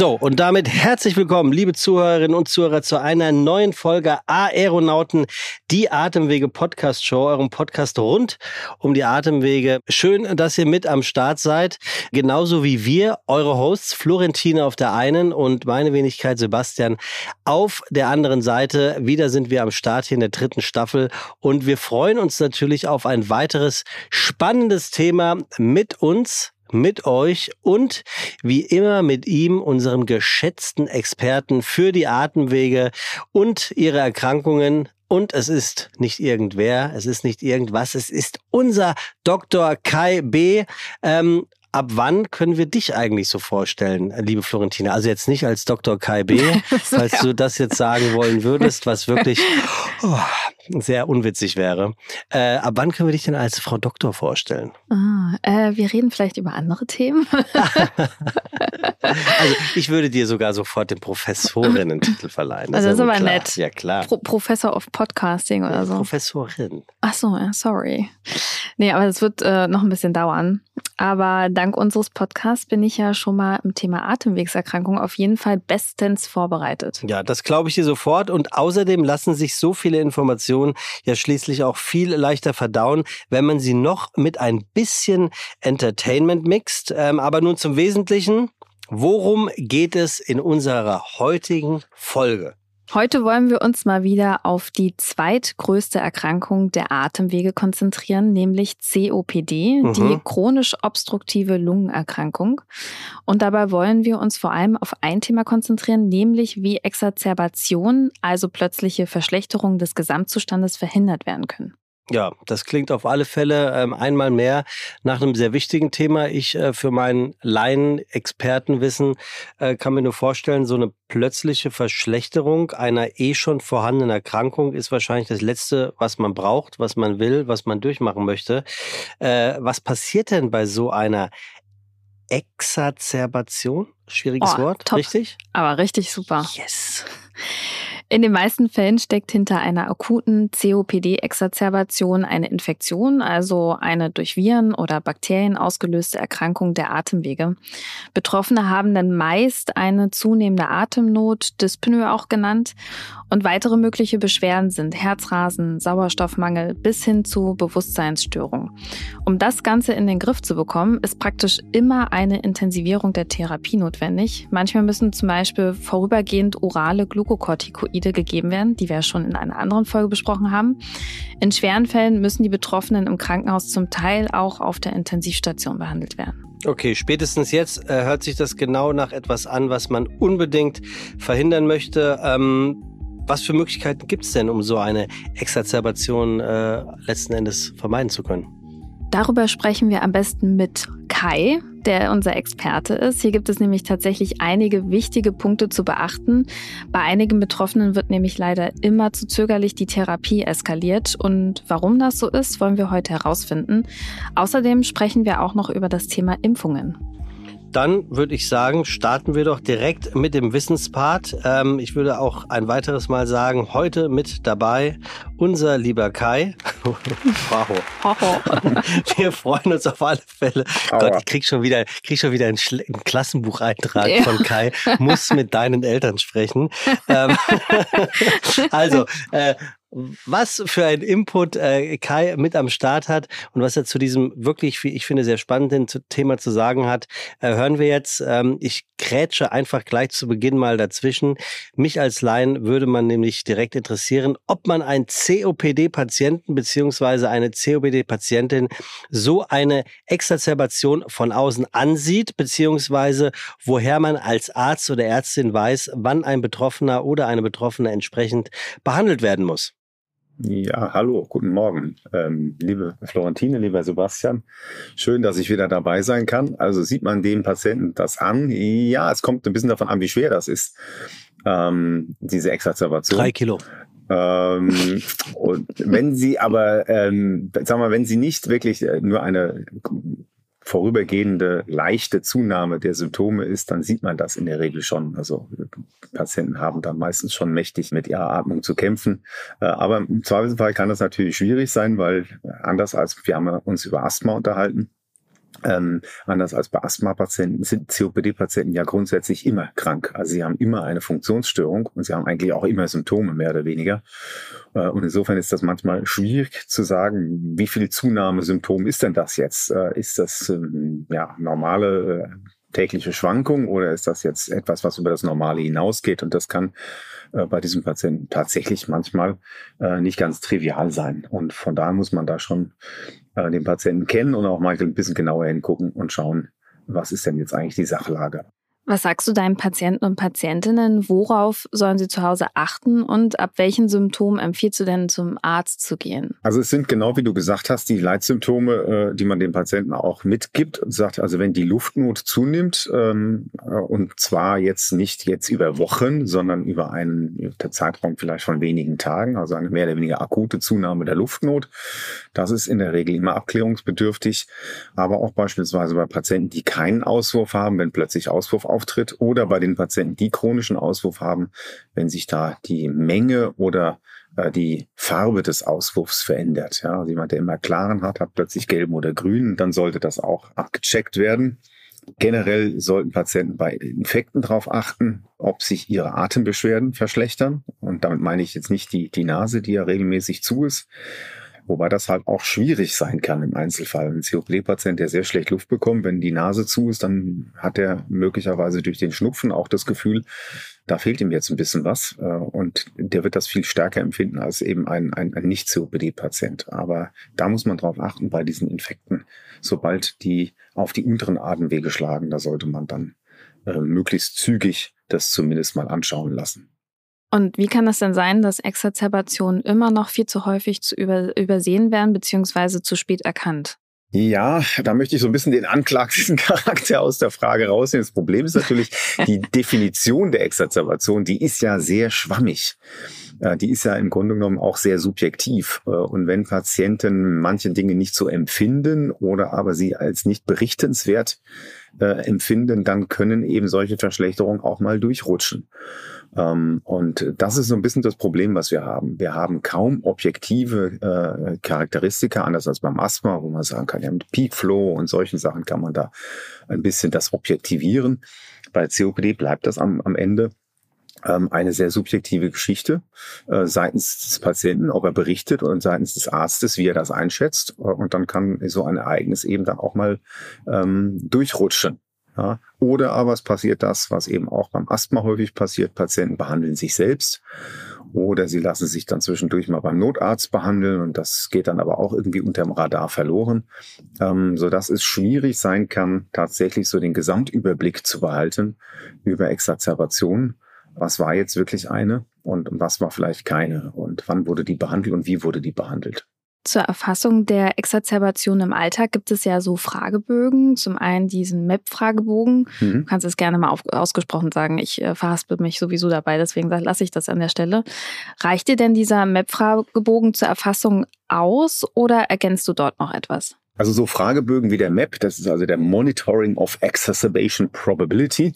So, und damit herzlich willkommen, liebe Zuhörerinnen und Zuhörer, zu einer neuen Folge Aeronauten, die Atemwege Podcast Show, eurem Podcast rund um die Atemwege. Schön, dass ihr mit am Start seid. Genauso wie wir, eure Hosts, Florentine auf der einen und meine Wenigkeit Sebastian auf der anderen Seite. Wieder sind wir am Start hier in der dritten Staffel und wir freuen uns natürlich auf ein weiteres spannendes Thema mit uns mit euch und wie immer mit ihm, unserem geschätzten Experten für die Atemwege und ihre Erkrankungen. Und es ist nicht irgendwer, es ist nicht irgendwas, es ist unser Dr. Kai B. Ähm, Ab wann können wir dich eigentlich so vorstellen, liebe Florentina? Also jetzt nicht als Dr. Kai B., falls du das jetzt sagen wollen würdest, was wirklich oh, sehr unwitzig wäre. Äh, ab wann können wir dich denn als Frau Doktor vorstellen? Ah, äh, wir reden vielleicht über andere Themen. also ich würde dir sogar sofort den Professorinnen-Titel verleihen. Das also das ist aber klar. nett. Ja, klar. Pro Professor of Podcasting oder so. Professorin. Ach so, ja, sorry. Nee, aber es wird äh, noch ein bisschen dauern. Aber dank unseres Podcasts bin ich ja schon mal im Thema Atemwegserkrankung auf jeden Fall bestens vorbereitet. Ja, das glaube ich dir sofort. Und außerdem lassen sich so viele Informationen ja schließlich auch viel leichter verdauen, wenn man sie noch mit ein bisschen Entertainment mixt. Ähm, aber nun zum Wesentlichen. Worum geht es in unserer heutigen Folge? Heute wollen wir uns mal wieder auf die zweitgrößte Erkrankung der Atemwege konzentrieren, nämlich COPD, mhm. die chronisch obstruktive Lungenerkrankung. Und dabei wollen wir uns vor allem auf ein Thema konzentrieren, nämlich wie Exazerbation, also plötzliche Verschlechterung des Gesamtzustandes verhindert werden können. Ja, das klingt auf alle Fälle ähm, einmal mehr nach einem sehr wichtigen Thema. Ich äh, für mein Laien-Expertenwissen äh, kann mir nur vorstellen, so eine plötzliche Verschlechterung einer eh schon vorhandenen Erkrankung ist wahrscheinlich das Letzte, was man braucht, was man will, was man durchmachen möchte. Äh, was passiert denn bei so einer Exazerbation? Schwieriges oh, Wort, top. richtig? Aber richtig super. Yes. In den meisten Fällen steckt hinter einer akuten COPD-Exazerbation eine Infektion, also eine durch Viren oder Bakterien ausgelöste Erkrankung der Atemwege. Betroffene haben dann meist eine zunehmende Atemnot, Dyspnoe auch genannt, und weitere mögliche Beschwerden sind Herzrasen, Sauerstoffmangel bis hin zu Bewusstseinsstörung. Um das Ganze in den Griff zu bekommen, ist praktisch immer eine Intensivierung der Therapie notwendig. Manchmal müssen zum Beispiel vorübergehend orale Glukokortikoide gegeben werden, die wir schon in einer anderen Folge besprochen haben. In schweren Fällen müssen die Betroffenen im Krankenhaus zum Teil auch auf der Intensivstation behandelt werden. Okay, spätestens jetzt äh, hört sich das genau nach etwas an, was man unbedingt verhindern möchte. Ähm, was für Möglichkeiten gibt es denn, um so eine Exazerbation äh, letzten Endes vermeiden zu können? Darüber sprechen wir am besten mit Kai, der unser Experte ist. Hier gibt es nämlich tatsächlich einige wichtige Punkte zu beachten. Bei einigen Betroffenen wird nämlich leider immer zu zögerlich die Therapie eskaliert. Und warum das so ist, wollen wir heute herausfinden. Außerdem sprechen wir auch noch über das Thema Impfungen. Dann würde ich sagen, starten wir doch direkt mit dem Wissenspart. Ähm, ich würde auch ein weiteres Mal sagen, heute mit dabei unser lieber Kai. wow. wir freuen uns auf alle Fälle. Aua. Gott, ich krieg schon wieder, krieg schon wieder einen, einen Klassenbucheintrag ja. von Kai. Muss mit deinen Eltern sprechen. Ähm, also, äh, was für ein Input äh, Kai mit am Start hat und was er zu diesem wirklich, wie ich finde, sehr spannenden Thema zu sagen hat, äh, hören wir jetzt. Ähm, ich krätsche einfach gleich zu Beginn mal dazwischen. Mich als Laien würde man nämlich direkt interessieren, ob man einen COPD-Patienten beziehungsweise eine COPD-Patientin so eine Exazerbation von außen ansieht, beziehungsweise woher man als Arzt oder Ärztin weiß, wann ein Betroffener oder eine Betroffene entsprechend behandelt werden muss. Ja, hallo, guten Morgen, ähm, liebe Florentine, lieber Sebastian. Schön, dass ich wieder dabei sein kann. Also sieht man dem Patienten das an? Ja, es kommt ein bisschen davon an, wie schwer das ist, ähm, diese Exazerbation. Drei Kilo. Ähm, und wenn Sie aber, ähm, sagen wir, wenn Sie nicht wirklich äh, nur eine vorübergehende leichte Zunahme der Symptome ist, dann sieht man das in der Regel schon. Also Patienten haben dann meistens schon mächtig mit ihrer Atmung zu kämpfen. Äh, aber im Zweifelsfall kann das natürlich schwierig sein, weil anders als wir haben uns über Asthma unterhalten, ähm, anders als bei Asthma-Patienten sind COPD-Patienten ja grundsätzlich immer krank. Also sie haben immer eine Funktionsstörung und sie haben eigentlich auch immer Symptome, mehr oder weniger. Äh, und insofern ist das manchmal schwierig zu sagen, wie viel Zunahmesymptom ist denn das jetzt? Äh, ist das ähm, ja normale äh, tägliche Schwankung oder ist das jetzt etwas, was über das Normale hinausgeht? Und das kann äh, bei diesem Patienten tatsächlich manchmal äh, nicht ganz trivial sein. Und von daher muss man da schon äh, den Patienten kennen und auch mal ein bisschen genauer hingucken und schauen, was ist denn jetzt eigentlich die Sachlage. Was sagst du deinen Patienten und Patientinnen? Worauf sollen sie zu Hause achten und ab welchen Symptomen empfiehlst du denn zum Arzt zu gehen? Also es sind genau wie du gesagt hast, die Leitsymptome, äh, die man den Patienten auch mitgibt und sagt, also wenn die Luftnot zunimmt ähm, äh, und zwar jetzt nicht jetzt über Wochen, sondern über einen Zeitraum vielleicht von wenigen Tagen, also eine mehr oder weniger akute Zunahme der Luftnot, das ist in der Regel immer abklärungsbedürftig, aber auch beispielsweise bei Patienten, die keinen Auswurf haben, wenn plötzlich Auswurf auf auftritt oder bei den Patienten, die chronischen Auswurf haben, wenn sich da die Menge oder äh, die Farbe des Auswurfs verändert. Ja, also jemand, der immer klaren hat, hat plötzlich gelben oder grünen, dann sollte das auch abgecheckt werden. Generell sollten Patienten bei Infekten darauf achten, ob sich ihre Atembeschwerden verschlechtern. Und damit meine ich jetzt nicht die, die Nase, die ja regelmäßig zu ist, Wobei das halt auch schwierig sein kann im Einzelfall. Ein COPD-Patient, der sehr schlecht Luft bekommt, wenn die Nase zu ist, dann hat er möglicherweise durch den Schnupfen auch das Gefühl, da fehlt ihm jetzt ein bisschen was. Äh, und der wird das viel stärker empfinden als eben ein, ein, ein Nicht-COPD-Patient. Aber da muss man drauf achten bei diesen Infekten. Sobald die auf die unteren Atemwege schlagen, da sollte man dann äh, möglichst zügig das zumindest mal anschauen lassen. Und wie kann das denn sein, dass Exazerbationen immer noch viel zu häufig zu über, übersehen werden bzw. zu spät erkannt? Ja, da möchte ich so ein bisschen den anklagenden Charakter aus der Frage rausnehmen. Das Problem ist natürlich, die Definition der Exazerbation, die ist ja sehr schwammig. Die ist ja im Grunde genommen auch sehr subjektiv. Und wenn Patienten manche Dinge nicht so empfinden oder aber sie als nicht berichtenswert äh, empfinden, dann können eben solche Verschlechterungen auch mal durchrutschen. Ähm, und das ist so ein bisschen das Problem, was wir haben. Wir haben kaum objektive äh, Charakteristika, anders als beim Asthma, wo man sagen kann, ja, mit Peak Flow und solchen Sachen kann man da ein bisschen das objektivieren. Bei COPD bleibt das am, am Ende ähm, eine sehr subjektive Geschichte äh, seitens des Patienten, ob er berichtet und seitens des Arztes, wie er das einschätzt. Und dann kann so ein Ereignis eben dann auch mal ähm, durchrutschen. Ja, oder aber es passiert das, was eben auch beim Asthma häufig passiert. Patienten behandeln sich selbst oder sie lassen sich dann zwischendurch mal beim Notarzt behandeln und das geht dann aber auch irgendwie unterm Radar verloren, ähm, so dass es schwierig sein kann, tatsächlich so den Gesamtüberblick zu behalten über Exazerbationen. Was war jetzt wirklich eine und was war vielleicht keine und wann wurde die behandelt und wie wurde die behandelt? Zur Erfassung der Exazerbation im Alltag gibt es ja so Fragebögen. Zum einen diesen MEP-Fragebogen. Mhm. Du kannst es gerne mal auf, ausgesprochen sagen. Ich äh, verhaspel mich sowieso dabei, deswegen lasse ich das an der Stelle. Reicht dir denn dieser MEP-Fragebogen zur Erfassung aus oder ergänzt du dort noch etwas? Also so Fragebögen wie der MAP, das ist also der Monitoring of Exacerbation Probability.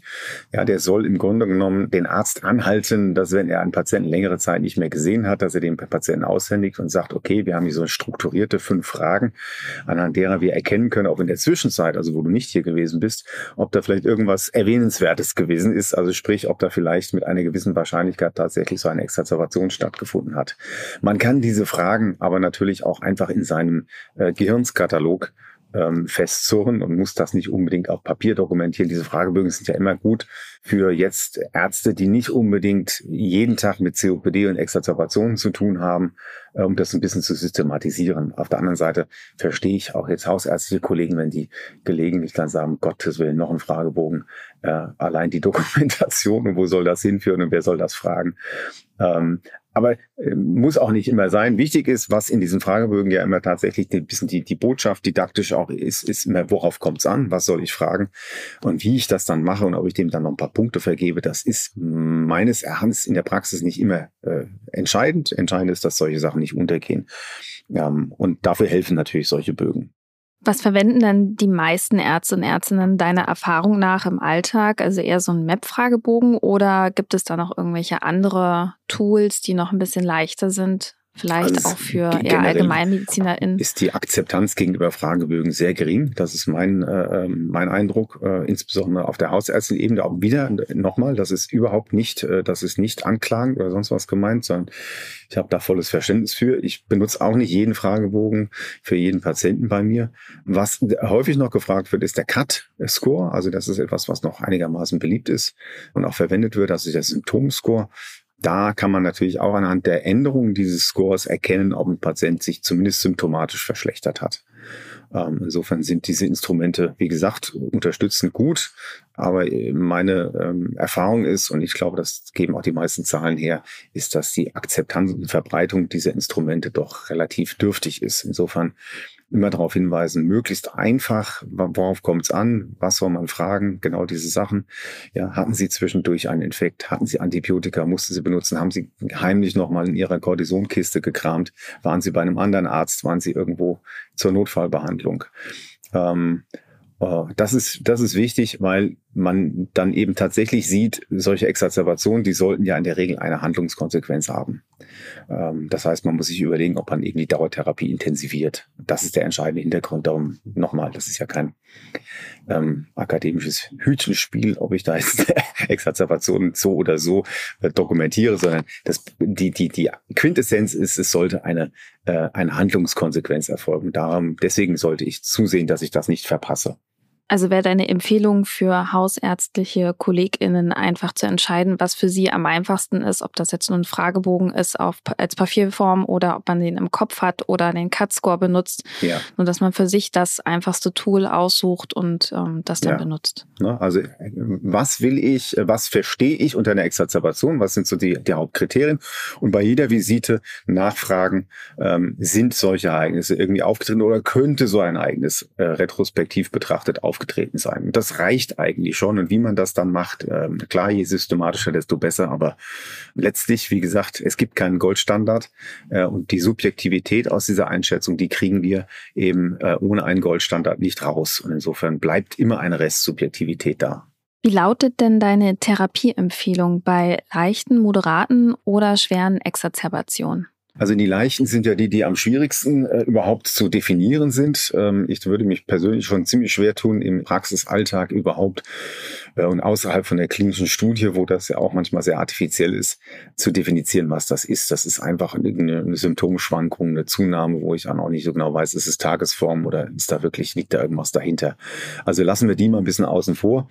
Ja, der soll im Grunde genommen den Arzt anhalten, dass wenn er einen Patienten längere Zeit nicht mehr gesehen hat, dass er den Patienten aushändigt und sagt, okay, wir haben hier so strukturierte fünf Fragen, anhand derer wir erkennen können, ob in der Zwischenzeit, also wo du nicht hier gewesen bist, ob da vielleicht irgendwas Erwähnenswertes gewesen ist. Also sprich, ob da vielleicht mit einer gewissen Wahrscheinlichkeit tatsächlich so eine Exacerbation stattgefunden hat. Man kann diese Fragen aber natürlich auch einfach in seinem äh, Gehirnskatalog Katalog ähm, festzurren und muss das nicht unbedingt auf Papier dokumentieren. Diese Fragebögen sind ja immer gut für jetzt Ärzte, die nicht unbedingt jeden Tag mit COPD und Exazerbationen zu tun haben, äh, um das ein bisschen zu systematisieren. Auf der anderen Seite verstehe ich auch jetzt hausärztliche Kollegen, wenn die gelegentlich dann sagen, Gottes Willen, noch ein Fragebogen, äh, allein die Dokumentation und wo soll das hinführen und wer soll das fragen. Ähm, aber äh, muss auch nicht immer sein. Wichtig ist, was in diesen Fragebögen ja immer tatsächlich ein bisschen die, die Botschaft didaktisch auch ist, ist immer, worauf kommt es an, was soll ich fragen und wie ich das dann mache und ob ich dem dann noch ein paar Punkte vergebe, das ist meines Erachtens in der Praxis nicht immer äh, entscheidend. Entscheidend ist, dass solche Sachen nicht untergehen. Ähm, und dafür helfen natürlich solche Bögen. Was verwenden dann die meisten Ärzte und Ärztinnen deiner Erfahrung nach im Alltag? Also eher so ein MAP-Fragebogen oder gibt es da noch irgendwelche andere Tools, die noch ein bisschen leichter sind? Vielleicht also auch für eher AllgemeinmedizinerInnen. Ist die Akzeptanz gegenüber Fragebögen sehr gering. Das ist mein, äh, ähm, mein Eindruck, äh, insbesondere auf der Hausärztin-Ebene. Auch wieder nochmal, das ist überhaupt nicht, äh, das ist nicht anklagend oder sonst was gemeint, sondern ich habe da volles Verständnis für. Ich benutze auch nicht jeden Fragebogen für jeden Patienten bei mir. Was häufig noch gefragt wird, ist der CAT-Score. Also das ist etwas, was noch einigermaßen beliebt ist und auch verwendet wird. Das ist der Symptomscore da kann man natürlich auch anhand der Änderung dieses Scores erkennen, ob ein Patient sich zumindest symptomatisch verschlechtert hat. Ähm, insofern sind diese Instrumente, wie gesagt, unterstützend gut. Aber äh, meine ähm, Erfahrung ist, und ich glaube, das geben auch die meisten Zahlen her, ist, dass die Akzeptanz und Verbreitung dieser Instrumente doch relativ dürftig ist. Insofern immer darauf hinweisen, möglichst einfach, worauf kommt es an, was soll man fragen, genau diese Sachen. Ja, hatten Sie zwischendurch einen Infekt, hatten Sie Antibiotika, mussten Sie benutzen, haben Sie heimlich nochmal in Ihrer Cortisonkiste gekramt, waren Sie bei einem anderen Arzt, waren Sie irgendwo zur Notfallbehandlung. Ähm, äh, das ist, das ist wichtig, weil man dann eben tatsächlich sieht, solche Exacerbationen, die sollten ja in der Regel eine Handlungskonsequenz haben. Ähm, das heißt, man muss sich überlegen, ob man eben die Dauertherapie intensiviert. Das ist der entscheidende Hintergrund. Darum nochmal, das ist ja kein ähm, akademisches Hütchenspiel, ob ich da jetzt Exacerbationen so oder so äh, dokumentiere, sondern das, die, die, die Quintessenz ist, es sollte eine, äh, eine Handlungskonsequenz erfolgen. Darum, deswegen sollte ich zusehen, dass ich das nicht verpasse. Also wäre deine Empfehlung für hausärztliche KollegInnen einfach zu entscheiden, was für sie am einfachsten ist, ob das jetzt nur ein Fragebogen ist auf, als Papierform oder ob man den im Kopf hat oder den Cut-Score benutzt. Ja. Nur dass man für sich das einfachste Tool aussucht und ähm, das dann ja. benutzt. Na, also was will ich, was verstehe ich unter einer Exacerbation? Was sind so die, die Hauptkriterien? Und bei jeder Visite nachfragen, ähm, sind solche Ereignisse irgendwie aufgetreten oder könnte so ein Ereignis äh, retrospektiv betrachtet auftreten? Aufgetreten sein. Und das reicht eigentlich schon. Und wie man das dann macht, äh, klar, je systematischer, desto besser. Aber letztlich, wie gesagt, es gibt keinen Goldstandard. Äh, und die Subjektivität aus dieser Einschätzung, die kriegen wir eben äh, ohne einen Goldstandard nicht raus. Und insofern bleibt immer eine Restsubjektivität da. Wie lautet denn deine Therapieempfehlung bei leichten, moderaten oder schweren Exazerbationen? Also die Leichen sind ja die, die am schwierigsten äh, überhaupt zu definieren sind. Ähm, ich würde mich persönlich schon ziemlich schwer tun, im Praxisalltag überhaupt äh, und außerhalb von der klinischen Studie, wo das ja auch manchmal sehr artifiziell ist, zu definieren, was das ist. Das ist einfach eine, eine Symptomschwankung, eine Zunahme, wo ich dann auch nicht so genau weiß, ist es Tagesform oder ist da wirklich, liegt da irgendwas dahinter. Also lassen wir die mal ein bisschen außen vor.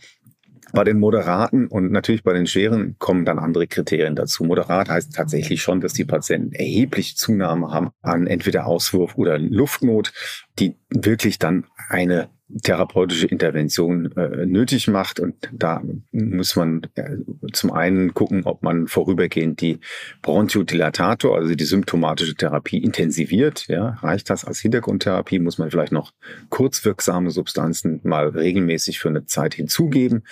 Bei den Moderaten und natürlich bei den Schweren kommen dann andere Kriterien dazu. Moderat heißt tatsächlich schon, dass die Patienten erheblich Zunahme haben an entweder Auswurf oder Luftnot, die wirklich dann eine therapeutische Intervention äh, nötig macht. Und da muss man äh, zum einen gucken, ob man vorübergehend die Bronchiodilatator, also die symptomatische Therapie, intensiviert. Ja, reicht das als Hintergrundtherapie? Muss man vielleicht noch kurzwirksame Substanzen mal regelmäßig für eine Zeit hinzugeben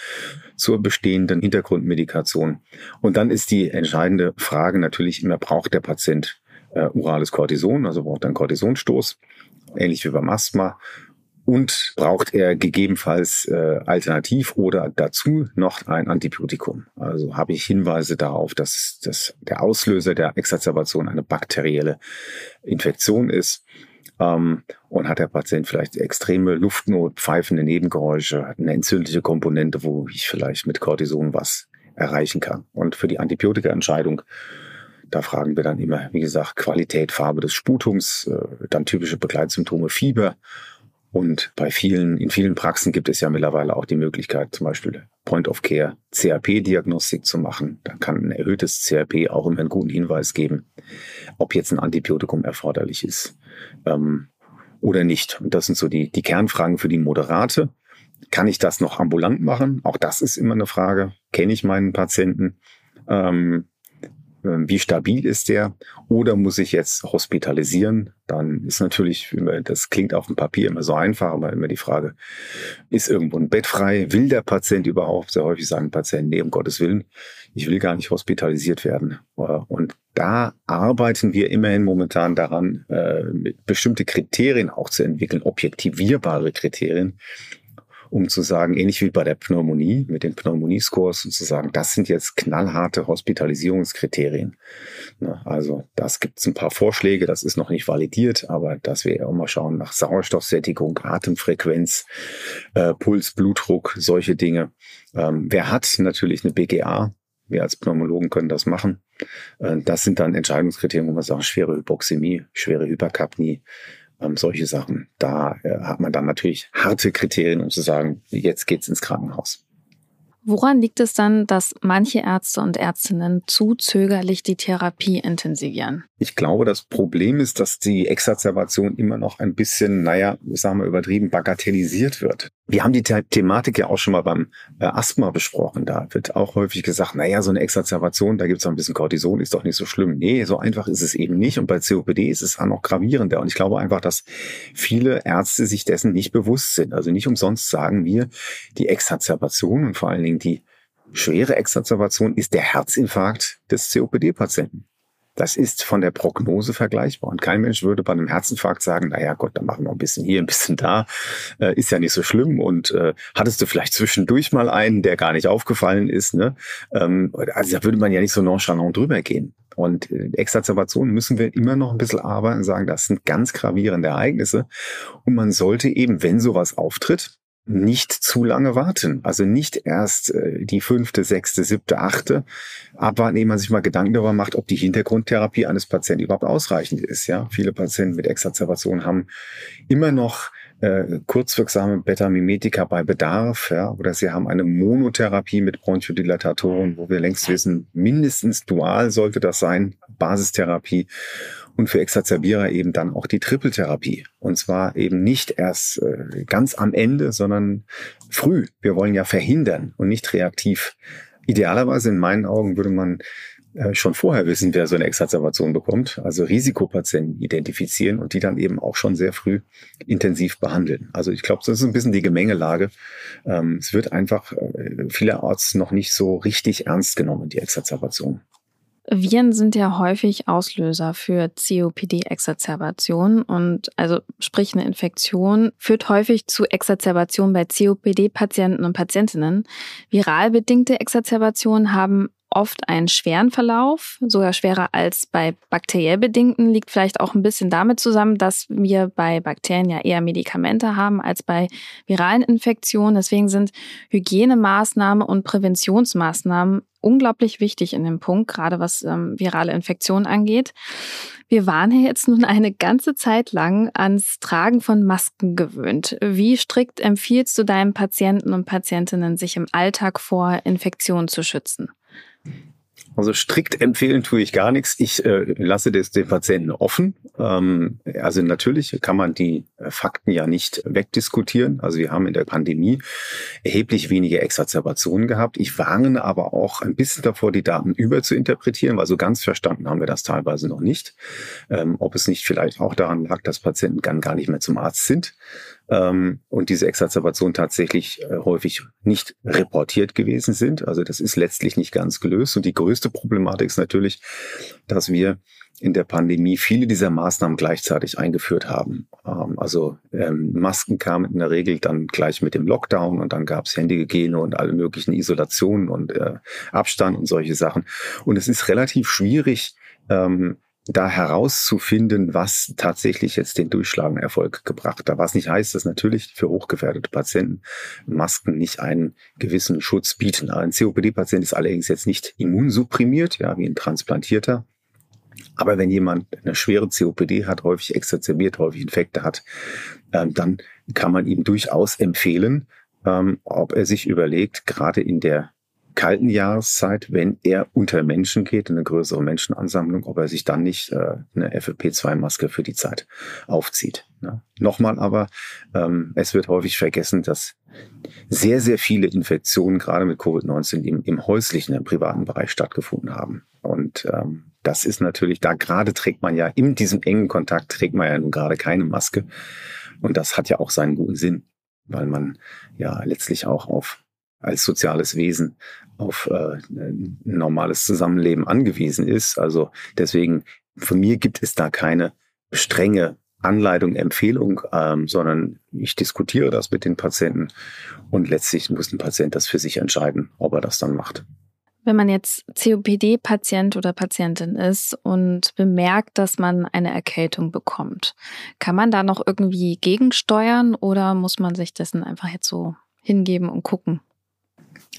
zur bestehenden Hintergrundmedikation? Und dann ist die entscheidende Frage natürlich immer, braucht der Patient äh, orales Cortison, also braucht er einen Cortisonstoß, ähnlich wie beim Asthma und braucht er gegebenenfalls äh, alternativ oder dazu noch ein Antibiotikum. Also habe ich Hinweise darauf, dass, dass der Auslöser der Exazerbation eine bakterielle Infektion ist. Ähm, und hat der Patient vielleicht extreme Luftnot, pfeifende Nebengeräusche, eine entzündliche Komponente, wo ich vielleicht mit Cortison was erreichen kann. Und für die Antibiotikaentscheidung da fragen wir dann immer, wie gesagt, Qualität, Farbe des Sputums, äh, dann typische Begleitsymptome, Fieber und bei vielen, in vielen Praxen gibt es ja mittlerweile auch die Möglichkeit, zum Beispiel Point of Care CRP-Diagnostik zu machen. Da kann ein erhöhtes CRP auch immer einen guten Hinweis geben, ob jetzt ein Antibiotikum erforderlich ist ähm, oder nicht. Und das sind so die, die Kernfragen für die Moderate. Kann ich das noch ambulant machen? Auch das ist immer eine Frage. Kenne ich meinen Patienten? Ähm, wie stabil ist der oder muss ich jetzt hospitalisieren? Dann ist natürlich, das klingt auf dem Papier immer so einfach, aber immer die Frage, ist irgendwo ein Bett frei? Will der Patient überhaupt? Sehr häufig sagen Patienten, nee, um Gottes Willen, ich will gar nicht hospitalisiert werden. Und da arbeiten wir immerhin momentan daran, äh, bestimmte Kriterien auch zu entwickeln, objektivierbare Kriterien, um zu sagen, ähnlich wie bei der Pneumonie, mit den Pneumoniescores, und zu sagen, das sind jetzt knallharte Hospitalisierungskriterien. Also das gibt es ein paar Vorschläge, das ist noch nicht validiert, aber dass wir auch mal schauen nach Sauerstoffsättigung, Atemfrequenz, äh, Puls, Blutdruck, solche Dinge. Ähm, wer hat natürlich eine BGA? Wir als Pneumologen können das machen. Äh, das sind dann Entscheidungskriterien, wo man sagt, schwere Hypoxämie, schwere Hyperkapnie, ähm, solche Sachen. Da äh, hat man dann natürlich harte Kriterien, um zu sagen, jetzt geht's ins Krankenhaus. Woran liegt es dann, dass manche Ärzte und Ärztinnen zu zögerlich die Therapie intensivieren? Ich glaube, das Problem ist, dass die Exazerbation immer noch ein bisschen, naja, sagen wir übertrieben, bagatellisiert wird. Wir haben die The Thematik ja auch schon mal beim äh, Asthma besprochen. Da wird auch häufig gesagt, naja, so eine Exazerbation, da gibt es ein bisschen Cortison, ist doch nicht so schlimm. Nee, so einfach ist es eben nicht. Und bei COPD ist es auch noch gravierender. Und ich glaube einfach, dass viele Ärzte sich dessen nicht bewusst sind. Also nicht umsonst sagen wir, die Exazerbation und vor allen Dingen die schwere Exazerbation ist der Herzinfarkt des COPD-Patienten. Das ist von der Prognose vergleichbar. Und kein Mensch würde bei einem Herzinfarkt sagen, naja Gott, dann machen wir ein bisschen hier, ein bisschen da. Äh, ist ja nicht so schlimm. Und äh, hattest du vielleicht zwischendurch mal einen, der gar nicht aufgefallen ist. Ne? Ähm, also da würde man ja nicht so nonchalant drüber gehen. Und äh, Exazerbationen müssen wir immer noch ein bisschen arbeiten und sagen, das sind ganz gravierende Ereignisse. Und man sollte eben, wenn sowas auftritt, nicht zu lange warten. Also nicht erst äh, die fünfte, sechste, siebte, achte abwarten, ehe man sich mal Gedanken darüber macht, ob die Hintergrundtherapie eines Patienten überhaupt ausreichend ist. Ja, viele Patienten mit Exazerbation haben immer noch äh, kurzwirksame Beta-Mimetika bei Bedarf, ja, oder sie haben eine Monotherapie mit Bronchodilatatoren, wo wir längst wissen, mindestens dual sollte das sein, Basistherapie und für Exacerbierer eben dann auch die Trippeltherapie. Und zwar eben nicht erst äh, ganz am Ende, sondern früh. Wir wollen ja verhindern und nicht reaktiv. Idealerweise in meinen Augen würde man äh, schon vorher wissen, wer so eine Exacerbation bekommt, also Risikopatienten identifizieren und die dann eben auch schon sehr früh intensiv behandeln. Also ich glaube, das ist ein bisschen die Gemengelage. Ähm, es wird einfach äh, vielerorts noch nicht so richtig ernst genommen, die Exacerbation. Viren sind ja häufig Auslöser für COPD-Exazerbation und also sprich eine Infektion führt häufig zu Exazerbation bei COPD-Patienten und Patientinnen. Viral bedingte Exazerbationen haben oft einen schweren Verlauf, sogar schwerer als bei bakteriell bedingten, liegt vielleicht auch ein bisschen damit zusammen, dass wir bei Bakterien ja eher Medikamente haben als bei viralen Infektionen. Deswegen sind Hygienemaßnahmen und Präventionsmaßnahmen unglaublich wichtig in dem Punkt, gerade was ähm, virale Infektionen angeht. Wir waren ja jetzt nun eine ganze Zeit lang ans Tragen von Masken gewöhnt. Wie strikt empfiehlst du deinen Patienten und Patientinnen, sich im Alltag vor Infektionen zu schützen? Also strikt empfehlen tue ich gar nichts. Ich äh, lasse das den Patienten offen. Ähm, also natürlich kann man die äh, Fakten ja nicht wegdiskutieren. Also wir haben in der Pandemie erheblich weniger Exazerbationen gehabt. Ich warne aber auch ein bisschen davor, die Daten überzuinterpretieren, weil so ganz verstanden haben wir das teilweise noch nicht. Ähm, ob es nicht vielleicht auch daran lag, dass Patienten gar nicht mehr zum Arzt sind ähm, und diese Exazerbation tatsächlich äh, häufig nicht reportiert gewesen sind. Also das ist letztlich nicht ganz gelöst. Und die größte Problematik ist natürlich, dass wir in der Pandemie viele dieser Maßnahmen gleichzeitig eingeführt haben. Ähm, also ähm, Masken kamen in der Regel dann gleich mit dem Lockdown und dann gab es Handyhygiene und alle möglichen Isolationen und äh, Abstand und solche Sachen. Und es ist relativ schwierig, ähm, da herauszufinden, was tatsächlich jetzt den durchschlagenden Erfolg gebracht hat. Was nicht heißt, dass natürlich für hochgefährdete Patienten Masken nicht einen gewissen Schutz bieten. Ein COPD-Patient ist allerdings jetzt nicht immunsupprimiert, ja, wie ein Transplantierter. Aber wenn jemand eine schwere COPD hat, häufig exazerbiert, häufig Infekte hat, ähm, dann kann man ihm durchaus empfehlen, ähm, ob er sich überlegt, gerade in der kalten Jahreszeit, wenn er unter Menschen geht, in eine größere Menschenansammlung, ob er sich dann nicht äh, eine FFP2-Maske für die Zeit aufzieht. Ne? Nochmal aber, ähm, es wird häufig vergessen, dass sehr, sehr viele Infektionen gerade mit Covid-19 im, im häuslichen, im privaten Bereich stattgefunden haben. Und ähm, das ist natürlich, da gerade trägt man ja in diesem engen Kontakt, trägt man ja nun gerade keine Maske. Und das hat ja auch seinen guten Sinn, weil man ja letztlich auch auf als soziales Wesen auf äh, ein normales Zusammenleben angewiesen ist. Also deswegen, von mir gibt es da keine strenge Anleitung, Empfehlung, ähm, sondern ich diskutiere das mit den Patienten und letztlich muss ein Patient das für sich entscheiden, ob er das dann macht. Wenn man jetzt COPD-Patient oder Patientin ist und bemerkt, dass man eine Erkältung bekommt, kann man da noch irgendwie gegensteuern oder muss man sich dessen einfach jetzt so hingeben und gucken?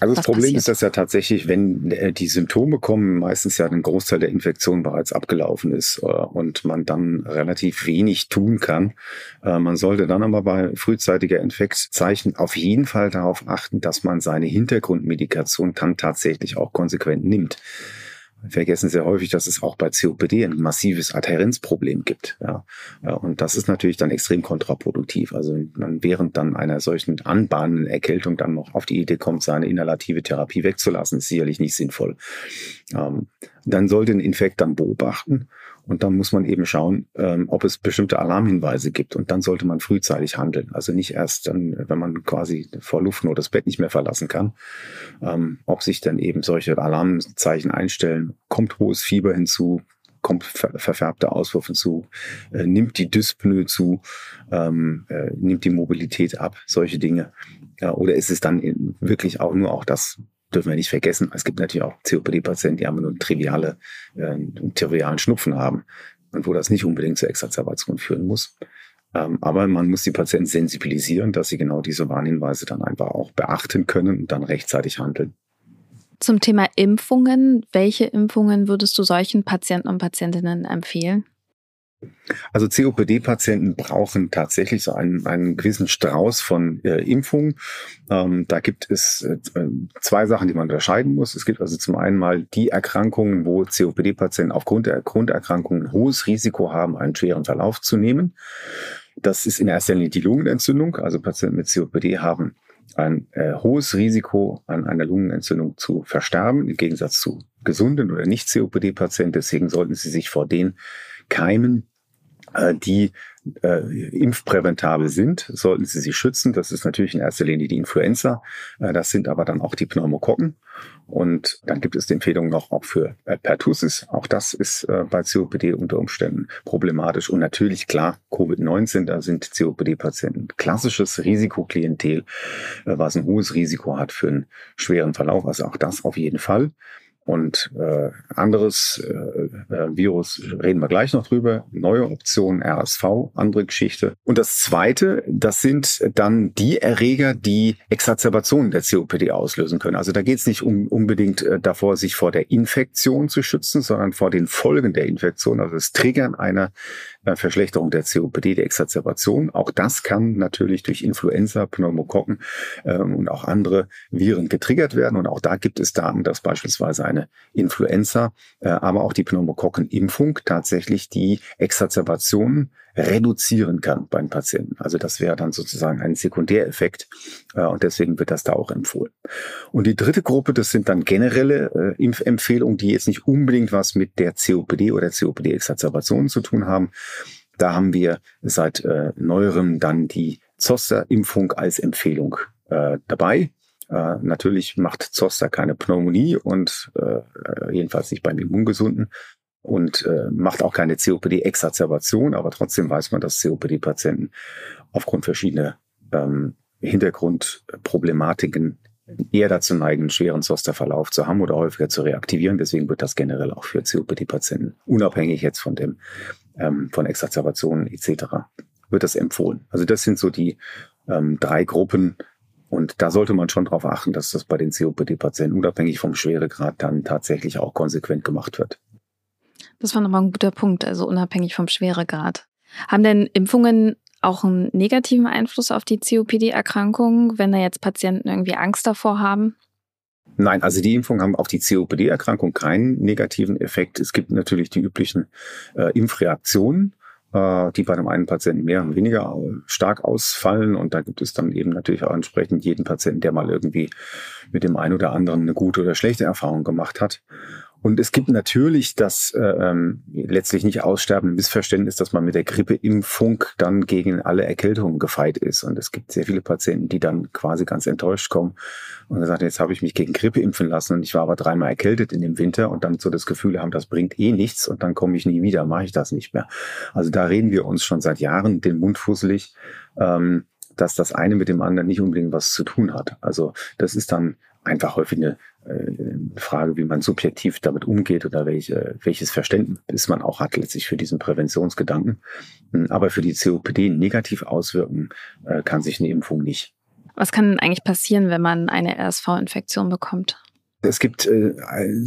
Also das Problem passiert? ist, dass ja tatsächlich, wenn äh, die Symptome kommen, meistens ja ein Großteil der Infektion bereits abgelaufen ist äh, und man dann relativ wenig tun kann. Äh, man sollte dann aber bei frühzeitiger Infektzeichen auf jeden Fall darauf achten, dass man seine Hintergrundmedikation dann tatsächlich auch konsequent nimmt vergessen sehr häufig, dass es auch bei COPD ein massives Adhärenzproblem gibt. Ja. Und das ist natürlich dann extrem kontraproduktiv. Also man während dann einer solchen anbahnenden Erkältung dann noch auf die Idee kommt, seine inhalative Therapie wegzulassen, ist sicherlich nicht sinnvoll. Ähm, dann sollte ein Infekt dann beobachten und dann muss man eben schauen, ähm, ob es bestimmte Alarmhinweise gibt. Und dann sollte man frühzeitig handeln. Also nicht erst dann, wenn man quasi vor Luft nur das Bett nicht mehr verlassen kann, ähm, ob sich dann eben solche Alarmzeichen einstellen. Kommt hohes Fieber hinzu, kommt ver verfärbter Auswurf hinzu, äh, nimmt die Dyspnoe zu, ähm, äh, nimmt die Mobilität ab, solche Dinge. Ja, oder ist es dann wirklich auch nur auch das dürfen wir nicht vergessen, es gibt natürlich auch COPD-Patienten, die haben nur triviale, äh, einen trivialen Schnupfen haben und wo das nicht unbedingt zur Exacerbation führen muss. Ähm, aber man muss die Patienten sensibilisieren, dass sie genau diese Warnhinweise dann einfach auch beachten können und dann rechtzeitig handeln. Zum Thema Impfungen, welche Impfungen würdest du solchen Patienten und Patientinnen empfehlen? Also COPD-Patienten brauchen tatsächlich so einen, einen gewissen Strauß von äh, Impfungen. Ähm, da gibt es äh, zwei Sachen, die man unterscheiden muss. Es gibt also zum einen mal die Erkrankungen, wo COPD-Patienten aufgrund der Grunderkrankungen ein hohes Risiko haben, einen schweren Verlauf zu nehmen. Das ist in erster Linie die Lungenentzündung. Also Patienten mit COPD haben ein äh, hohes Risiko, an einer Lungenentzündung zu versterben, im Gegensatz zu gesunden oder nicht COPD-Patienten. Deswegen sollten Sie sich vor den Keimen die äh, impfpräventabel sind, sollten Sie sie schützen. Das ist natürlich in erster Linie die Influenza. Äh, das sind aber dann auch die Pneumokokken. Und dann gibt es die Empfehlung noch auch für äh, Pertussis. Auch das ist äh, bei COPD unter Umständen problematisch. Und natürlich klar, Covid-19, da sind COPD-Patienten klassisches Risikoklientel, äh, was ein hohes Risiko hat für einen schweren Verlauf. Also auch das auf jeden Fall. Und äh, anderes äh, äh, Virus reden wir gleich noch drüber. Neue Option RSV, andere Geschichte. Und das Zweite, das sind dann die Erreger, die Exacerbationen der COPD auslösen können. Also da geht es nicht um, unbedingt äh, davor, sich vor der Infektion zu schützen, sondern vor den Folgen der Infektion, also das Triggern einer äh, Verschlechterung der COPD, der Exacerbation. Auch das kann natürlich durch Influenza, Pneumokokken ähm, und auch andere Viren getriggert werden. Und auch da gibt es Daten, dass beispielsweise eine Influenza, äh, aber auch die Pneumokokkenimpfung tatsächlich die Exacerbationen reduzieren kann beim Patienten. Also das wäre dann sozusagen ein Sekundäreffekt äh, und deswegen wird das da auch empfohlen. Und die dritte Gruppe, das sind dann generelle äh, Impfempfehlungen, die jetzt nicht unbedingt was mit der COPD oder COPD-Exacerbation zu tun haben. Da haben wir seit äh, neuerem dann die Zoster-Impfung als Empfehlung äh, dabei. Äh, natürlich macht Zoster keine Pneumonie und äh, jedenfalls nicht beim Immungesunden und äh, macht auch keine COPD-Exacerbation, aber trotzdem weiß man, dass COPD-Patienten aufgrund verschiedener ähm, Hintergrundproblematiken eher dazu neigen, einen schweren Zosterverlauf zu haben oder häufiger zu reaktivieren. Deswegen wird das generell auch für COPD-Patienten, unabhängig jetzt von dem, ähm, von Exacerbationen etc., wird das empfohlen. Also das sind so die ähm, drei Gruppen, und da sollte man schon darauf achten, dass das bei den COPD-Patienten unabhängig vom Schweregrad dann tatsächlich auch konsequent gemacht wird. Das war nochmal ein guter Punkt, also unabhängig vom Schweregrad. Haben denn Impfungen auch einen negativen Einfluss auf die COPD-Erkrankung, wenn da jetzt Patienten irgendwie Angst davor haben? Nein, also die Impfungen haben auf die COPD-Erkrankung keinen negativen Effekt. Es gibt natürlich die üblichen äh, Impfreaktionen, äh, die bei dem einen Patienten mehr und weniger äh, stark ausfallen. Und da gibt es dann eben natürlich auch entsprechend jeden Patienten, der mal irgendwie mit dem einen oder anderen eine gute oder schlechte Erfahrung gemacht hat. Und es gibt natürlich das äh, ähm, letztlich nicht aussterbende Missverständnis, dass man mit der Grippeimpfung dann gegen alle Erkältungen gefeit ist. Und es gibt sehr viele Patienten, die dann quasi ganz enttäuscht kommen und gesagt, jetzt habe ich mich gegen Grippe impfen lassen und ich war aber dreimal erkältet in dem Winter und dann so das Gefühl haben, das bringt eh nichts und dann komme ich nie wieder, mache ich das nicht mehr. Also da reden wir uns schon seit Jahren den Mund fusselig. Ähm, dass das eine mit dem anderen nicht unbedingt was zu tun hat. Also das ist dann einfach häufig eine Frage, wie man subjektiv damit umgeht oder welche, welches Verständnis man auch hat letztlich für diesen Präventionsgedanken. Hm, aber für die COPD negativ auswirken äh, kann sich eine Impfung nicht. Was kann denn eigentlich passieren, wenn man eine RSV-Infektion bekommt? Es gibt äh,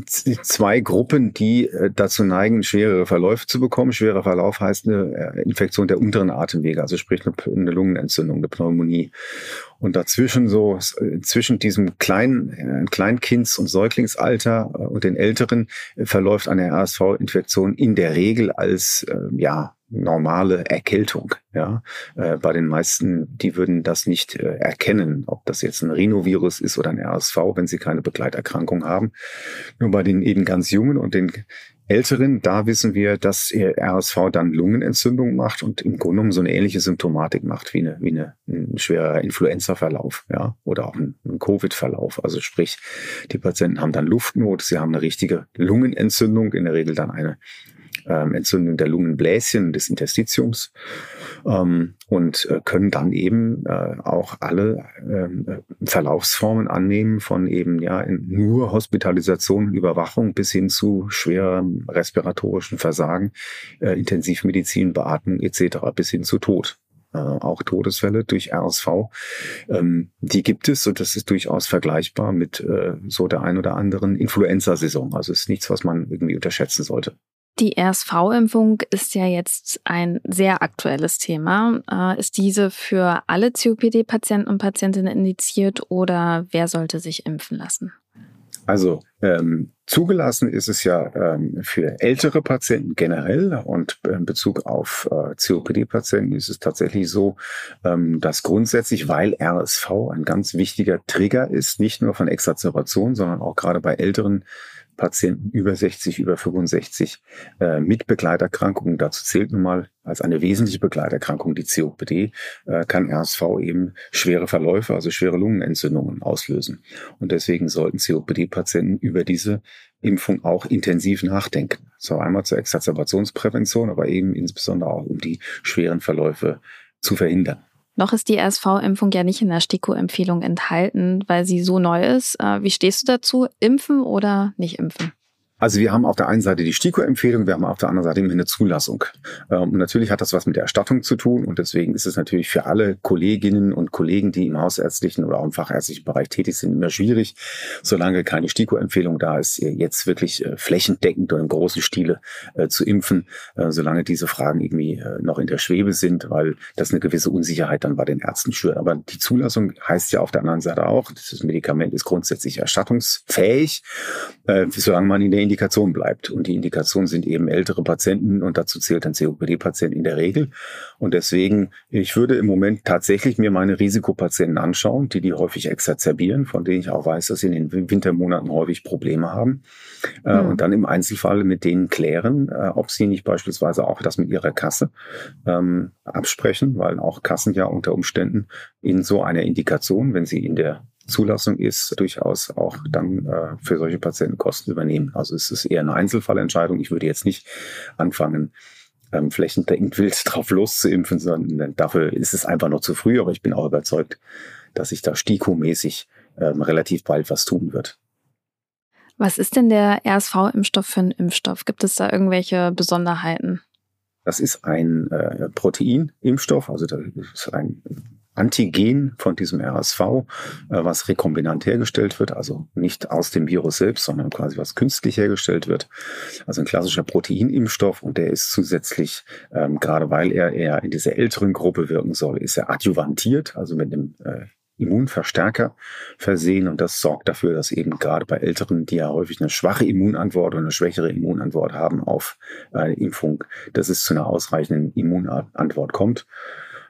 zwei Gruppen, die äh, dazu neigen, schwerere Verläufe zu bekommen. Schwerer Verlauf heißt eine äh, Infektion der unteren Atemwege, also sprich eine, eine Lungenentzündung, eine Pneumonie. Und dazwischen so, zwischen diesem kleinen, äh, Kleinkinds- und Säuglingsalter äh, und den Älteren äh, verläuft eine RSV-Infektion in der Regel als, ja, normale Erkältung. Ja, äh, bei den meisten, die würden das nicht äh, erkennen, ob das jetzt ein Rhinovirus ist oder ein RSV, wenn sie keine Begleiterkrankung haben. Nur bei den eben ganz Jungen und den Älteren, da wissen wir, dass RSV dann Lungenentzündung macht und im Grunde genommen so eine ähnliche Symptomatik macht wie eine, wie eine, ein schwerer Influenza-Verlauf, ja, oder auch ein, ein Covid-Verlauf. Also sprich, die Patienten haben dann Luftnot, sie haben eine richtige Lungenentzündung, in der Regel dann eine ähm, Entzündung der Lungenbläschen des Interstitiums ähm, und äh, können dann eben äh, auch alle äh, Verlaufsformen annehmen von eben ja nur Hospitalisation und Überwachung bis hin zu schwerem respiratorischen Versagen, äh, Intensivmedizin, Beatmung etc. bis hin zu Tod äh, auch Todesfälle durch RSV. Ähm, die gibt es und das ist durchaus vergleichbar mit äh, so der ein oder anderen Influenza-Saison. Also ist nichts, was man irgendwie unterschätzen sollte. Die RSV-Impfung ist ja jetzt ein sehr aktuelles Thema. Äh, ist diese für alle COPD-Patienten und Patientinnen indiziert oder wer sollte sich impfen lassen? Also ähm, zugelassen ist es ja ähm, für ältere Patienten generell und in Bezug auf äh, COPD-Patienten ist es tatsächlich so, ähm, dass grundsätzlich, weil RSV ein ganz wichtiger Trigger ist, nicht nur von Exazerbation, sondern auch gerade bei älteren Patienten über 60, über 65 äh, mit Begleiterkrankungen. Dazu zählt nun mal als eine wesentliche Begleiterkrankung die COPD, äh, kann RSV eben schwere Verläufe, also schwere Lungenentzündungen auslösen. Und deswegen sollten COPD-Patienten über diese Impfung auch intensiv nachdenken. So einmal zur Exacerbationsprävention, aber eben insbesondere auch um die schweren Verläufe zu verhindern. Noch ist die RSV-Impfung ja nicht in der STIKO-Empfehlung enthalten, weil sie so neu ist. Äh, wie stehst du dazu? Impfen oder nicht impfen? Also wir haben auf der einen Seite die STIKO-Empfehlung, wir haben auf der anderen Seite immer eine Zulassung. Ähm, und natürlich hat das was mit der Erstattung zu tun und deswegen ist es natürlich für alle Kolleginnen und Kollegen, die im hausärztlichen oder auch im fachärztlichen Bereich tätig sind, immer schwierig, solange keine STIKO-Empfehlung da ist, jetzt wirklich äh, flächendeckend oder im großen Stile äh, zu impfen, äh, solange diese Fragen irgendwie noch in der Schwebe sind, weil das eine gewisse Unsicherheit dann bei den Ärzten schürt. Aber die Zulassung heißt ja auf der anderen Seite auch, das Medikament ist grundsätzlich erstattungsfähig, solange man in der Indikation bleibt. Und die Indikationen sind eben ältere Patienten und dazu zählt ein COPD-Patient in der Regel. Und deswegen, ich würde im Moment tatsächlich mir meine Risikopatienten anschauen, die die häufig exazerbieren, von denen ich auch weiß, dass sie in den Wintermonaten häufig Probleme haben. Mhm. Und dann im Einzelfall mit denen klären, äh, ob sie nicht beispielsweise auch das mit ihrer Kasse ähm, absprechen, weil auch Kassen ja unter Umständen in so einer Indikation, wenn sie in der Zulassung ist, durchaus auch dann äh, für solche Patienten Kosten übernehmen. Also es ist eher eine Einzelfallentscheidung. Ich würde jetzt nicht anfangen, ähm, flächendeckend wild drauf loszuimpfen, sondern dafür ist es einfach noch zu früh. Aber ich bin auch überzeugt, dass sich da STIKO-mäßig ähm, relativ bald was tun wird. Was ist denn der RSV-Impfstoff für einen Impfstoff? Gibt es da irgendwelche Besonderheiten? Das ist ein äh, Proteinimpfstoff, also das ist ein Antigen von diesem RSV, äh, was rekombinant hergestellt wird, also nicht aus dem Virus selbst, sondern quasi was künstlich hergestellt wird. Also ein klassischer Proteinimpfstoff und der ist zusätzlich, ähm, gerade weil er eher in dieser älteren Gruppe wirken soll, ist er adjuvantiert, also mit einem äh, Immunverstärker versehen und das sorgt dafür, dass eben gerade bei Älteren, die ja häufig eine schwache Immunantwort oder eine schwächere Immunantwort haben auf eine Impfung, dass es zu einer ausreichenden Immunantwort kommt.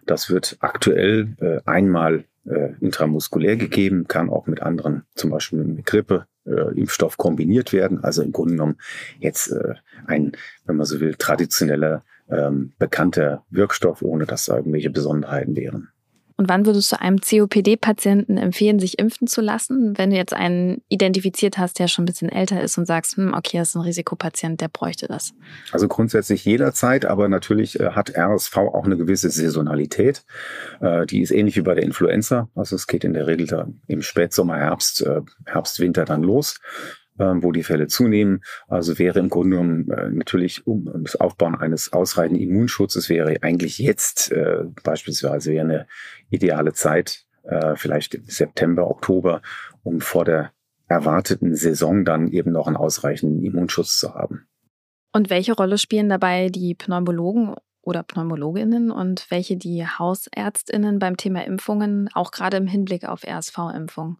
Das wird aktuell äh, einmal äh, intramuskulär gegeben, kann auch mit anderen, zum Beispiel mit Grippe, äh, Impfstoff kombiniert werden. Also im Grunde genommen jetzt äh, ein, wenn man so will, traditioneller, ähm, bekannter Wirkstoff, ohne dass da irgendwelche Besonderheiten wären. Und wann würdest du einem COPD-Patienten empfehlen, sich impfen zu lassen, wenn du jetzt einen identifiziert hast, der schon ein bisschen älter ist und sagst, hm, okay, das ist ein Risikopatient, der bräuchte das? Also grundsätzlich jederzeit, aber natürlich äh, hat RSV auch eine gewisse Saisonalität. Äh, die ist ähnlich wie bei der Influenza. Also es geht in der Regel da im Spätsommer, Herbst, äh, Herbst, Winter dann los wo die Fälle zunehmen. Also wäre im Grunde genommen äh, natürlich um, um das Aufbauen eines ausreichenden Immunschutzes wäre eigentlich jetzt äh, beispielsweise wäre eine ideale Zeit, äh, vielleicht September, Oktober, um vor der erwarteten Saison dann eben noch einen ausreichenden Immunschutz zu haben. Und welche Rolle spielen dabei die Pneumologen oder Pneumologinnen und welche die Hausärztinnen beim Thema Impfungen, auch gerade im Hinblick auf RSV-Impfung?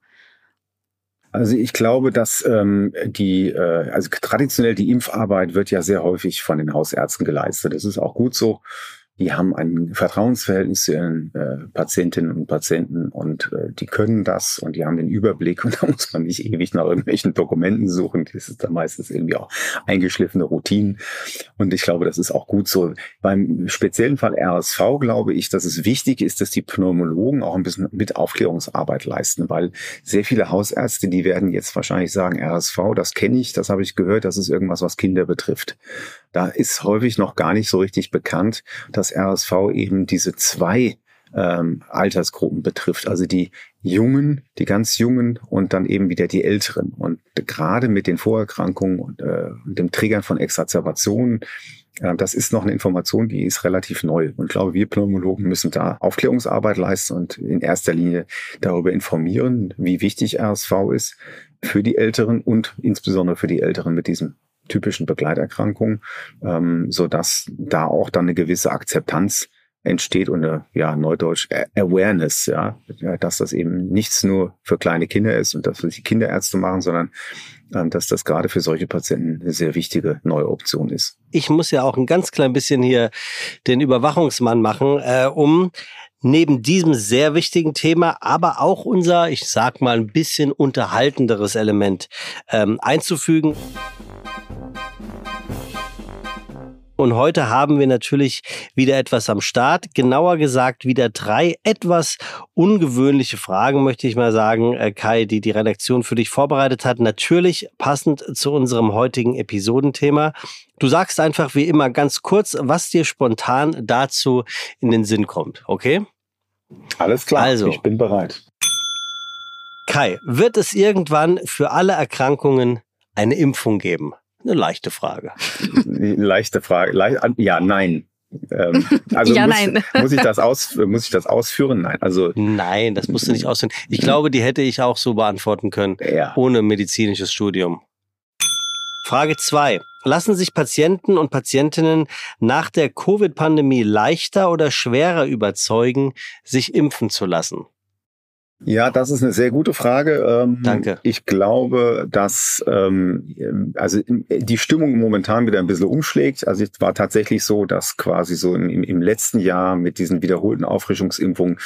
Also ich glaube, dass ähm, die, äh, also traditionell die Impfarbeit wird ja sehr häufig von den Hausärzten geleistet. Das ist auch gut so die haben ein Vertrauensverhältnis zu ihren äh, Patientinnen und Patienten und äh, die können das und die haben den Überblick und da muss man nicht ewig nach irgendwelchen Dokumenten suchen. Das ist dann meistens irgendwie auch eingeschliffene Routinen und ich glaube, das ist auch gut so. Beim speziellen Fall RSV glaube ich, dass es wichtig ist, dass die Pneumologen auch ein bisschen mit Aufklärungsarbeit leisten, weil sehr viele Hausärzte, die werden jetzt wahrscheinlich sagen, RSV, das kenne ich, das habe ich gehört, das ist irgendwas, was Kinder betrifft. Da ist häufig noch gar nicht so richtig bekannt, dass RSV eben diese zwei ähm, Altersgruppen betrifft, also die Jungen, die ganz Jungen und dann eben wieder die Älteren. Und gerade mit den Vorerkrankungen und, äh, dem Triggern von Exazerbationen, äh, das ist noch eine Information, die ist relativ neu. Und ich glaube, wir Pneumologen müssen da Aufklärungsarbeit leisten und in erster Linie darüber informieren, wie wichtig RSV ist für die Älteren und insbesondere für die Älteren mit diesem typischen Begleiterkrankungen, ähm, so dass da auch dann eine gewisse Akzeptanz entsteht und eine, ja, Neudeutsch Awareness, ja, dass das eben nichts nur für kleine Kinder ist und dass die Kinderärzte machen, sondern ähm, dass das gerade für solche Patienten eine sehr wichtige neue Option ist. Ich muss ja auch ein ganz klein bisschen hier den Überwachungsmann machen, äh, um neben diesem sehr wichtigen Thema, aber auch unser, ich sag mal, ein bisschen unterhaltenderes Element ähm, einzufügen. Und heute haben wir natürlich wieder etwas am Start. Genauer gesagt wieder drei etwas ungewöhnliche Fragen, möchte ich mal sagen, äh, Kai, die die Redaktion für dich vorbereitet hat. Natürlich passend zu unserem heutigen Episodenthema. Du sagst einfach wie immer ganz kurz, was dir spontan dazu in den Sinn kommt, okay? Alles klar, also, ich bin bereit. Kai, wird es irgendwann für alle Erkrankungen eine Impfung geben? Eine leichte Frage. leichte Frage. Le ja, nein. Ähm, also ja, muss, nein. muss ich das aus, muss ich das ausführen? Nein. Also nein, das musst du nicht ausführen. Ich glaube, die hätte ich auch so beantworten können, ja. ohne medizinisches Studium. Frage zwei: Lassen sich Patienten und Patientinnen nach der Covid-Pandemie leichter oder schwerer überzeugen, sich impfen zu lassen? Ja, das ist eine sehr gute Frage. Ähm, Danke. Ich glaube, dass ähm, also die Stimmung momentan wieder ein bisschen umschlägt. Also es war tatsächlich so, dass quasi so im, im letzten Jahr mit diesen wiederholten Auffrischungsimpfungen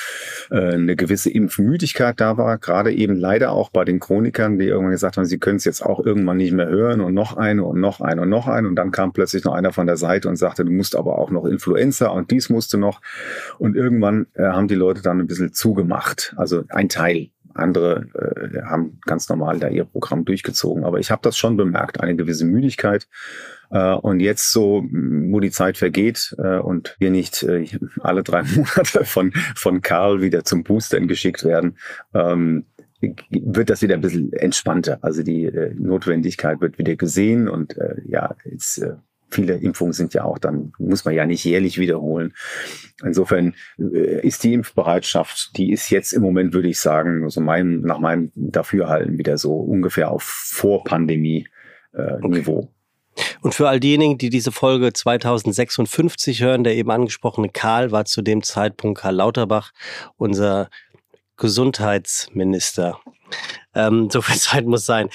äh, eine gewisse Impfmüdigkeit da war. Gerade eben leider auch bei den Chronikern, die irgendwann gesagt haben, sie können es jetzt auch irgendwann nicht mehr hören und noch eine und noch eine und noch eine. Und dann kam plötzlich noch einer von der Seite und sagte, du musst aber auch noch Influenza und dies musste noch. Und irgendwann äh, haben die Leute dann ein bisschen zugemacht. Also ein Teil. Andere äh, haben ganz normal da ihr Programm durchgezogen. Aber ich habe das schon bemerkt, eine gewisse Müdigkeit. Äh, und jetzt so, wo die Zeit vergeht äh, und wir nicht äh, alle drei Monate von, von Karl wieder zum Boostern geschickt werden, ähm, wird das wieder ein bisschen entspannter. Also die äh, Notwendigkeit wird wieder gesehen und äh, ja, jetzt äh, viele Impfungen sind ja auch dann, muss man ja nicht jährlich wiederholen. Insofern äh, ist die Impfbereitschaft, die ist jetzt im Moment, würde ich sagen, also mein, nach meinem Dafürhalten wieder so ungefähr auf Vor-Pandemie-Niveau. Äh, okay. Und für all diejenigen, die diese Folge 2056 hören, der eben angesprochene Karl war zu dem Zeitpunkt Karl Lauterbach, unser Gesundheitsminister. Ähm, so viel Zeit muss sein.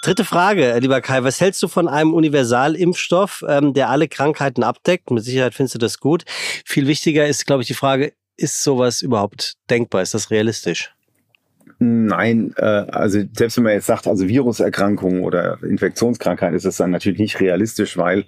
Dritte Frage, lieber Kai, was hältst du von einem Universalimpfstoff, ähm, der alle Krankheiten abdeckt? Mit Sicherheit findest du das gut. Viel wichtiger ist, glaube ich, die Frage, ist sowas überhaupt denkbar? Ist das realistisch? Nein, äh, also selbst wenn man jetzt sagt, also Viruserkrankungen oder Infektionskrankheiten, ist es dann natürlich nicht realistisch, weil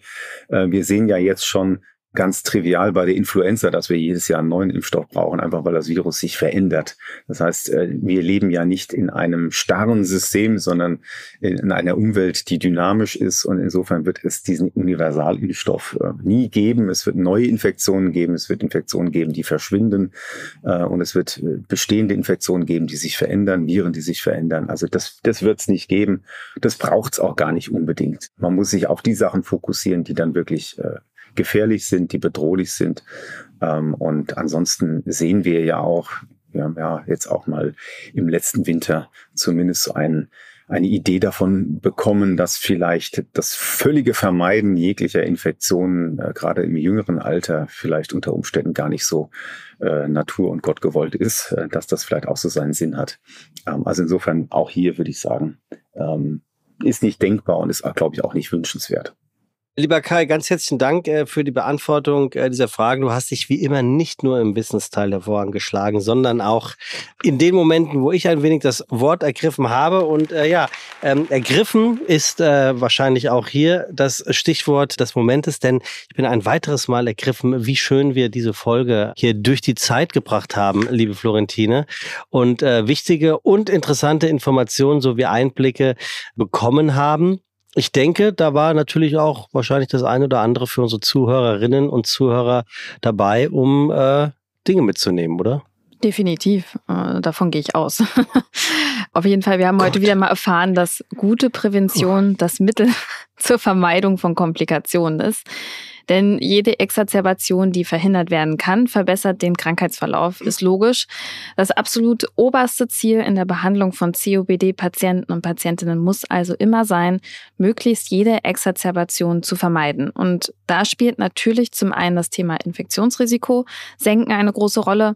äh, wir sehen ja jetzt schon, ganz trivial bei der Influenza, dass wir jedes Jahr einen neuen Impfstoff brauchen, einfach weil das Virus sich verändert. Das heißt, äh, wir leben ja nicht in einem starren System, sondern in einer Umwelt, die dynamisch ist und insofern wird es diesen Universalimpfstoff äh, nie geben. Es wird neue Infektionen geben, es wird Infektionen geben, die verschwinden äh, und es wird bestehende Infektionen geben, die sich verändern, Viren, die sich verändern. Also das, das wird es nicht geben. Das braucht es auch gar nicht unbedingt. Man muss sich auf die Sachen fokussieren, die dann wirklich gefährlich sind, die bedrohlich sind. Ähm, und ansonsten sehen wir ja auch, wir haben ja jetzt auch mal im letzten Winter zumindest so einen eine Idee davon bekommen, dass vielleicht das völlige Vermeiden jeglicher Infektionen, äh, gerade im jüngeren Alter, vielleicht unter Umständen gar nicht so äh, natur- und Gott gewollt ist, äh, dass das vielleicht auch so seinen Sinn hat. Ähm, also insofern auch hier würde ich sagen, ähm, ist nicht denkbar und ist, glaube ich, auch nicht wünschenswert. Lieber Kai, ganz herzlichen Dank äh, für die Beantwortung äh, dieser Fragen. Du hast dich wie immer nicht nur im Wissensteil der Vorhang geschlagen, sondern auch in den Momenten, wo ich ein wenig das Wort ergriffen habe. Und äh, ja, ähm, ergriffen ist äh, wahrscheinlich auch hier das Stichwort des Momentes, denn ich bin ein weiteres Mal ergriffen, wie schön wir diese Folge hier durch die Zeit gebracht haben, liebe Florentine. Und äh, wichtige und interessante Informationen sowie Einblicke bekommen haben ich denke, da war natürlich auch wahrscheinlich das eine oder andere für unsere Zuhörerinnen und Zuhörer dabei, um äh, Dinge mitzunehmen, oder? Definitiv, äh, davon gehe ich aus. Auf jeden Fall, wir haben Gott. heute wieder mal erfahren, dass gute Prävention das Mittel zur Vermeidung von Komplikationen ist. Denn jede Exazerbation, die verhindert werden kann, verbessert den Krankheitsverlauf, ist logisch. Das absolut oberste Ziel in der Behandlung von COPD-Patienten und Patientinnen muss also immer sein, möglichst jede Exazerbation zu vermeiden. Und da spielt natürlich zum einen das Thema Infektionsrisiko, Senken eine große Rolle,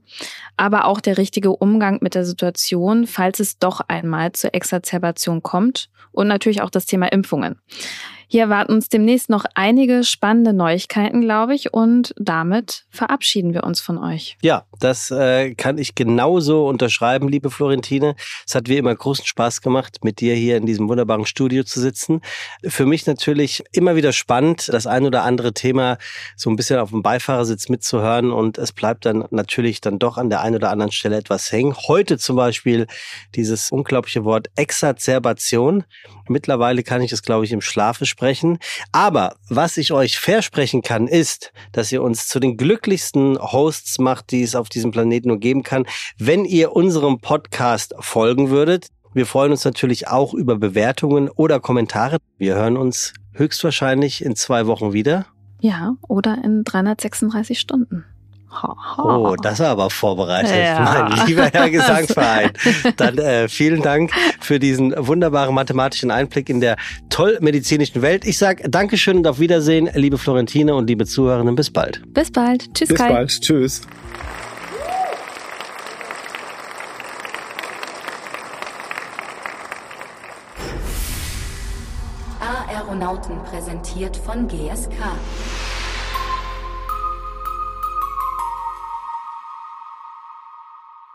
aber auch der richtige Umgang mit der Situation, falls es doch einmal zur Exazerbation kommt und natürlich auch das Thema Impfungen. Hier erwarten uns demnächst noch einige spannende Neuigkeiten, glaube ich, und damit verabschieden wir uns von euch. Ja, das äh, kann ich genauso unterschreiben, liebe Florentine. Es hat wie immer großen Spaß gemacht, mit dir hier in diesem wunderbaren Studio zu sitzen. Für mich natürlich immer wieder spannend, das ein oder andere Thema so ein bisschen auf dem Beifahrersitz mitzuhören und es bleibt dann natürlich dann doch an der einen oder anderen Stelle etwas hängen. Heute zum Beispiel dieses unglaubliche Wort Exazerbation. Mittlerweile kann ich es, glaube ich, im Schlafe sprechen. Aber was ich euch versprechen kann, ist, dass ihr uns zu den glücklichsten Hosts macht, die es auf diesem Planeten nur geben kann, wenn ihr unserem Podcast folgen würdet. Wir freuen uns natürlich auch über Bewertungen oder Kommentare. Wir hören uns höchstwahrscheinlich in zwei Wochen wieder. Ja, oder in 336 Stunden. Oh, das war aber vorbereitet, ja. mein lieber Herr Gesangsverein. Dann äh, vielen Dank für diesen wunderbaren mathematischen Einblick in der toll medizinischen Welt. Ich sage Dankeschön und auf Wiedersehen, liebe Florentine und liebe Zuhörerinnen. Bis bald. Bis bald. Tschüss, Bis Kai. bald. Tschüss. Aeronauten präsentiert von GSK.